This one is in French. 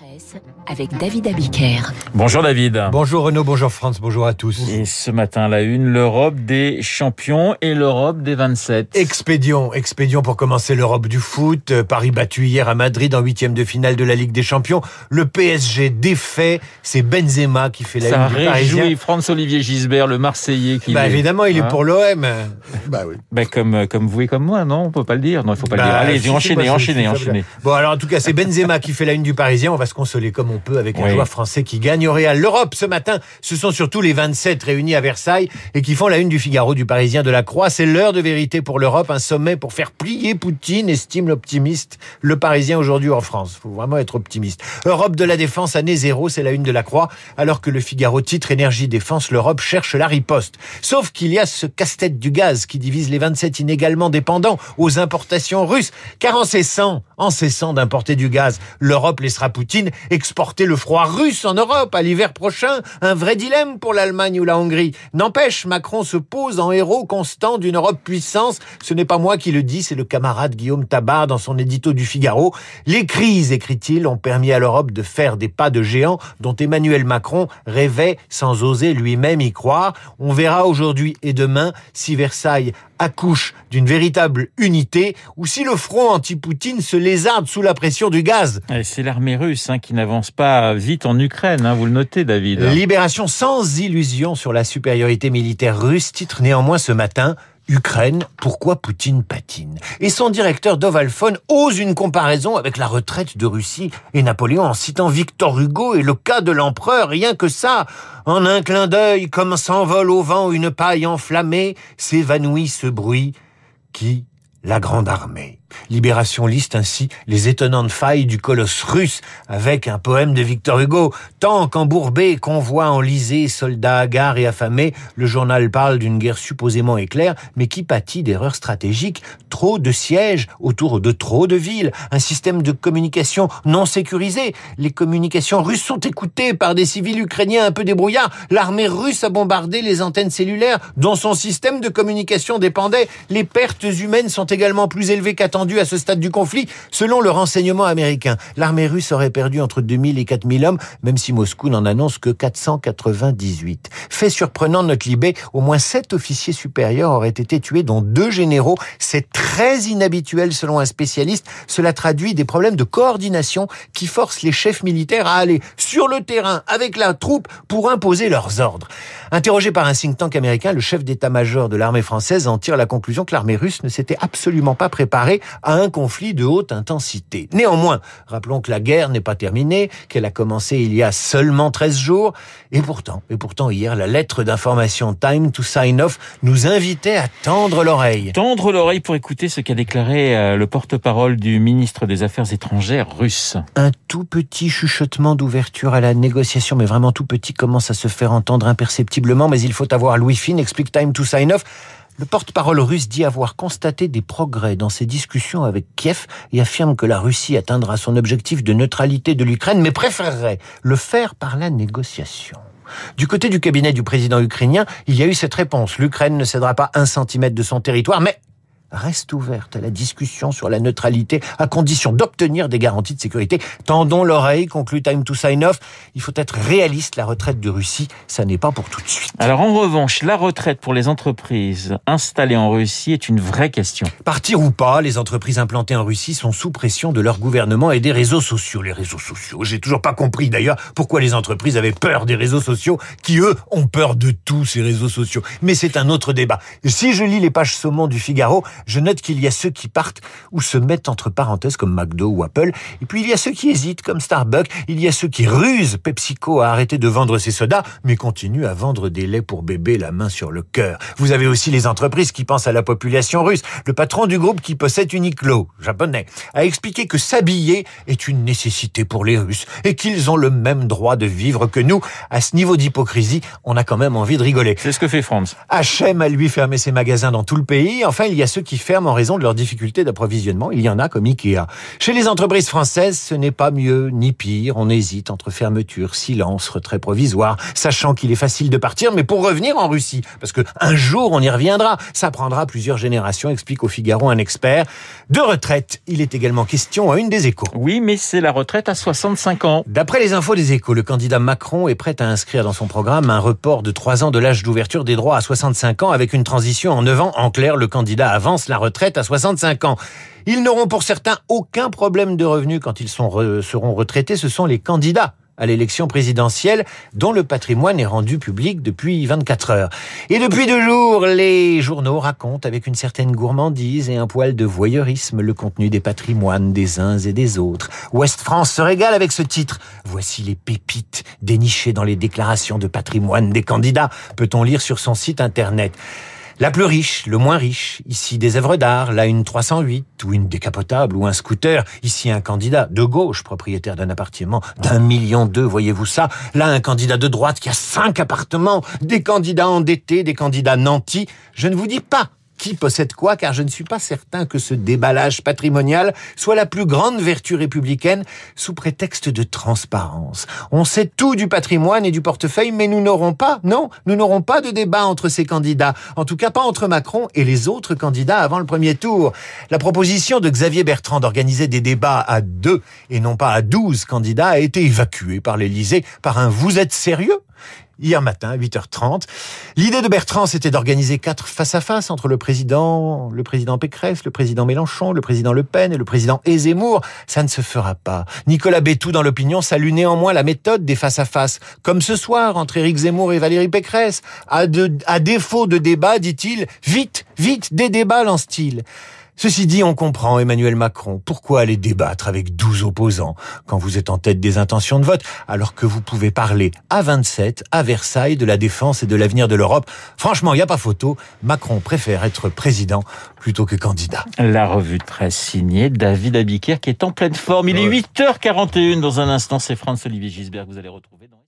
Presse avec David Abiker. Bonjour David. Bonjour Renaud, bonjour France, bonjour à tous. Et ce matin, la une, l'Europe des champions et l'Europe des 27. Expédion, expédion pour commencer l'Europe du foot. Euh, Paris battu hier à Madrid en huitième de finale de la Ligue des Champions. Le PSG défait, c'est Benzema qui fait la Ça une du Parisien. Franz-Olivier Gisbert, le Marseillais qui Bah est- évidemment, il est Hein pour l'OM. Bah oui. Bah, comme, comme vous et comme moi, non? On peut pas le dire. Non, il faut pas le dire. Allez, enchaînez, enchaînez, enchaînez. Bon, alors en tout cas, c'est Benzema qui fait la une du Parisien. On va se consoler comme on peut avec un Oui. joueur français qui gagne au Real. L'Europe, ce matin, ce sont surtout les 27 réunis à Versailles et qui font la une du Figaro du Parisien de la Croix. C'est l'heure de vérité pour l'Europe, un sommet pour faire plier Poutine, estime l'optimiste. Le Parisien aujourd'hui en France. Faut vraiment être optimiste. Europe de la défense, année zéro, c'est la une de la Croix. Alors que le Figaro titre énergie défense, l'Europe cherche la riposte. Sauf qu'il y a ce casse-tête du gaz qui divise les 27 inégalement dépendants aux importations russes. Car en cessant, en cessant d'importer du gaz, l'Europe laissera Poutine exporter le froid russe en Europe à l'hiver prochain. Un vrai dilemme pour l'Allemagne ou la Hongrie. N'empêche, Macron se pose en héros constant d'une Europe puissance. Ce n'est pas moi qui le dis, c'est le camarade Guillaume Tabar dans son édito du Figaro. Les crises, écrit-il, ont permis à l'Europe de faire des pas de géant dont Emmanuel Macron rêvait sans oser lui-même y croire. On verra aujourd'hui et demain si Versailles accouche d'une véritable unité ou si le front anti-Poutine se lézarde sous la pression du gaz. C'est l'armée russe hein, qui n'avance pas vite en Ukraine, hein, vous le notez, David. Libération sans illusion sur la supériorité militaire russe, titre néanmoins ce matin. Ukraine, pourquoi Poutine patine? Et son directeur Dovalfon ose une comparaison avec la retraite de Russie et Napoléon en citant Victor Hugo et le cas de l'empereur, rien que ça. En un clin d'œil, comme s'envole au vent une paille enflammée, s'évanouit ce bruit qui la grande armée. Libération liste ainsi les étonnantes failles du colosse russe avec un poème de Victor Hugo. Tant qu'embourbé, convoi enlisé, soldats hagards et affamés, le journal parle d'une guerre supposément éclair, mais qui pâtit d'erreurs stratégiques. Trop de sièges autour de trop de villes, un système de communication non sécurisé. Les communications russes sont écoutées par des civils ukrainiens un peu débrouillards. L'armée russe a bombardé les antennes cellulaires dont son système de communication dépendait. Les pertes humaines sont également plus élevées qu'attendues à ce stade du conflit. Selon le renseignement américain, l'armée russe aurait perdu entre 2000 et 4000 hommes, même si Moscou n'en annonce que 498. Fait surprenant notre Libé, au moins sept officiers supérieurs auraient été tués, dont deux généraux. C'est très inhabituel selon un spécialiste. Cela traduit des problèmes de coordination qui forcent les chefs militaires à aller sur le terrain avec la troupe pour imposer leurs ordres. Interrogé par un think tank américain, le chef d'état-major de l'armée française en tire la conclusion que l'armée russe ne s'était absolument pas préparée à un conflit de haute intensité. Néanmoins, rappelons que la guerre n'est pas terminée, qu'elle a commencé il y a seulement 13 jours, et pourtant, et pourtant hier, la lettre d'information Time to Sign Off nous invitait à tendre l'oreille. Tendre l'oreille pour écouter ce qu'a déclaré euh, le porte-parole du ministre des Affaires étrangères russe. Un tout petit chuchotement d'ouverture à la négociation, mais vraiment tout petit, commence à se faire entendre imperceptiblement, mais il faut avoir Louis Finn, explique Time to Sign Off. Le porte-parole russe dit avoir constaté des progrès dans ses discussions avec Kiev et affirme que la Russie atteindra son objectif de neutralité de l'Ukraine, mais préférerait le faire par la négociation. Du côté du cabinet du président ukrainien, il y a eu cette réponse. L'Ukraine ne cédera pas un centimètre de son territoire, mais reste ouverte à la discussion sur la neutralité à condition d'obtenir des garanties de sécurité. Tendons l'oreille, conclut Time to Sign Off. Il faut être réaliste, la retraite de Russie, ça n'est pas pour tout de suite. Alors en revanche, la retraite pour les entreprises installées en Russie est une vraie question. Partir ou pas, les entreprises implantées en Russie sont sous pression de leur gouvernement et des réseaux sociaux. Les réseaux sociaux, j'ai toujours pas compris d'ailleurs pourquoi les entreprises avaient peur des réseaux sociaux, qui eux ont peur de tous ces réseaux sociaux. Mais c'est un autre débat. Si je lis les pages saumon du Figaro, je note qu'il y a ceux qui partent ou se mettent entre parenthèses comme McDo ou Apple, et puis il y a ceux qui hésitent comme Starbucks, il y a ceux qui rusent, PepsiCo a arrêté de vendre ses sodas, mais continue à vendre des laits pour bébé la main sur le cœur. Vous avez aussi les entreprises qui pensent à la population russe. Le patron du groupe qui possède Uniqlo, japonais, a expliqué que s'habiller est une nécessité pour les Russes et qu'ils ont le même droit de vivre que nous. À ce niveau d'hypocrisie, on a quand même envie de rigoler. C'est ce que fait France. H&M a lui fermé ses magasins dans tout le pays. Enfin, il y a ceux qui qui ferment en raison de leurs difficultés d'approvisionnement. Il y en a comme Ikea. Chez les entreprises françaises, ce n'est pas mieux ni pire. On hésite entre fermeture, silence, retrait provisoire, sachant qu'il est facile de partir, mais pour revenir en Russie, parce que un jour on y reviendra. Ça prendra plusieurs générations, explique au Figaro un expert. De retraite, il est également question à une des échos. Oui, mais c'est la retraite à 65 ans. D'après les infos des échos, le candidat Macron est prêt à inscrire dans son programme un report de 3 ans de l'âge d'ouverture des droits à 65 ans avec une transition en 9 ans. En clair, le candidat avance la retraite à 65 ans. Ils n'auront pour certains aucun problème de revenus quand ils seront retraités. Ce sont les candidats à l'élection présidentielle dont le patrimoine est rendu public depuis 24 heures. Et depuis deux jours, les journaux racontent avec une certaine gourmandise et un poil de voyeurisme le contenu des patrimoines des uns et des autres. Ouest France se régale avec ce titre. Voici les pépites dénichées dans les déclarations de patrimoine des candidats, peut-on lire sur son site internet. La plus riche, le moins riche, ici des œuvres d'art, là une 308, ou une décapotable, ou un scooter, ici un candidat de gauche, propriétaire d'un appartement d'un million deux, voyez-vous ça, là un candidat de droite qui a cinq appartements, des candidats endettés, des candidats nantis, je ne vous dis pas qui possède quoi, car je ne suis pas certain que ce déballage patrimonial soit la plus grande vertu républicaine sous prétexte de transparence. On sait tout du patrimoine et du portefeuille, mais nous n'aurons pas, non, nous n'aurons pas de débat entre ces candidats. En tout cas, pas entre Macron et les autres candidats avant le premier tour. La proposition de Xavier Bertrand d'organiser des débats à deux et non pas à douze candidats a été évacuée par l'Élysée par un vous êtes sérieux? Hier matin, 8h30. L'idée de Bertrand, c'était d'organiser quatre face-à-face entre le président, le président Pécresse, le président Mélenchon, le président Le Pen et le président Ezémour. Ça ne se fera pas. Nicolas Bétou, dans l'opinion, salue néanmoins la méthode des face-à-face. Comme ce soir, entre Éric Zemmour et Valérie Pécresse. À, à défaut de débat, dit-il, vite, vite, des débats, lance-t-il. Ceci dit, on comprend Emmanuel Macron. Pourquoi aller débattre avec 12 opposants quand vous êtes en tête des intentions de vote, alors que vous pouvez parler à 27, à Versailles, de la défense et de l'avenir de l'Europe? Franchement, il n'y a pas photo. Macron préfère être président plutôt que candidat. La revue de presse signée David Abiker qui est en pleine forme. Il est 8h41 dans un instant. C'est Franz-Olivier Gisbert que vous allez retrouver dans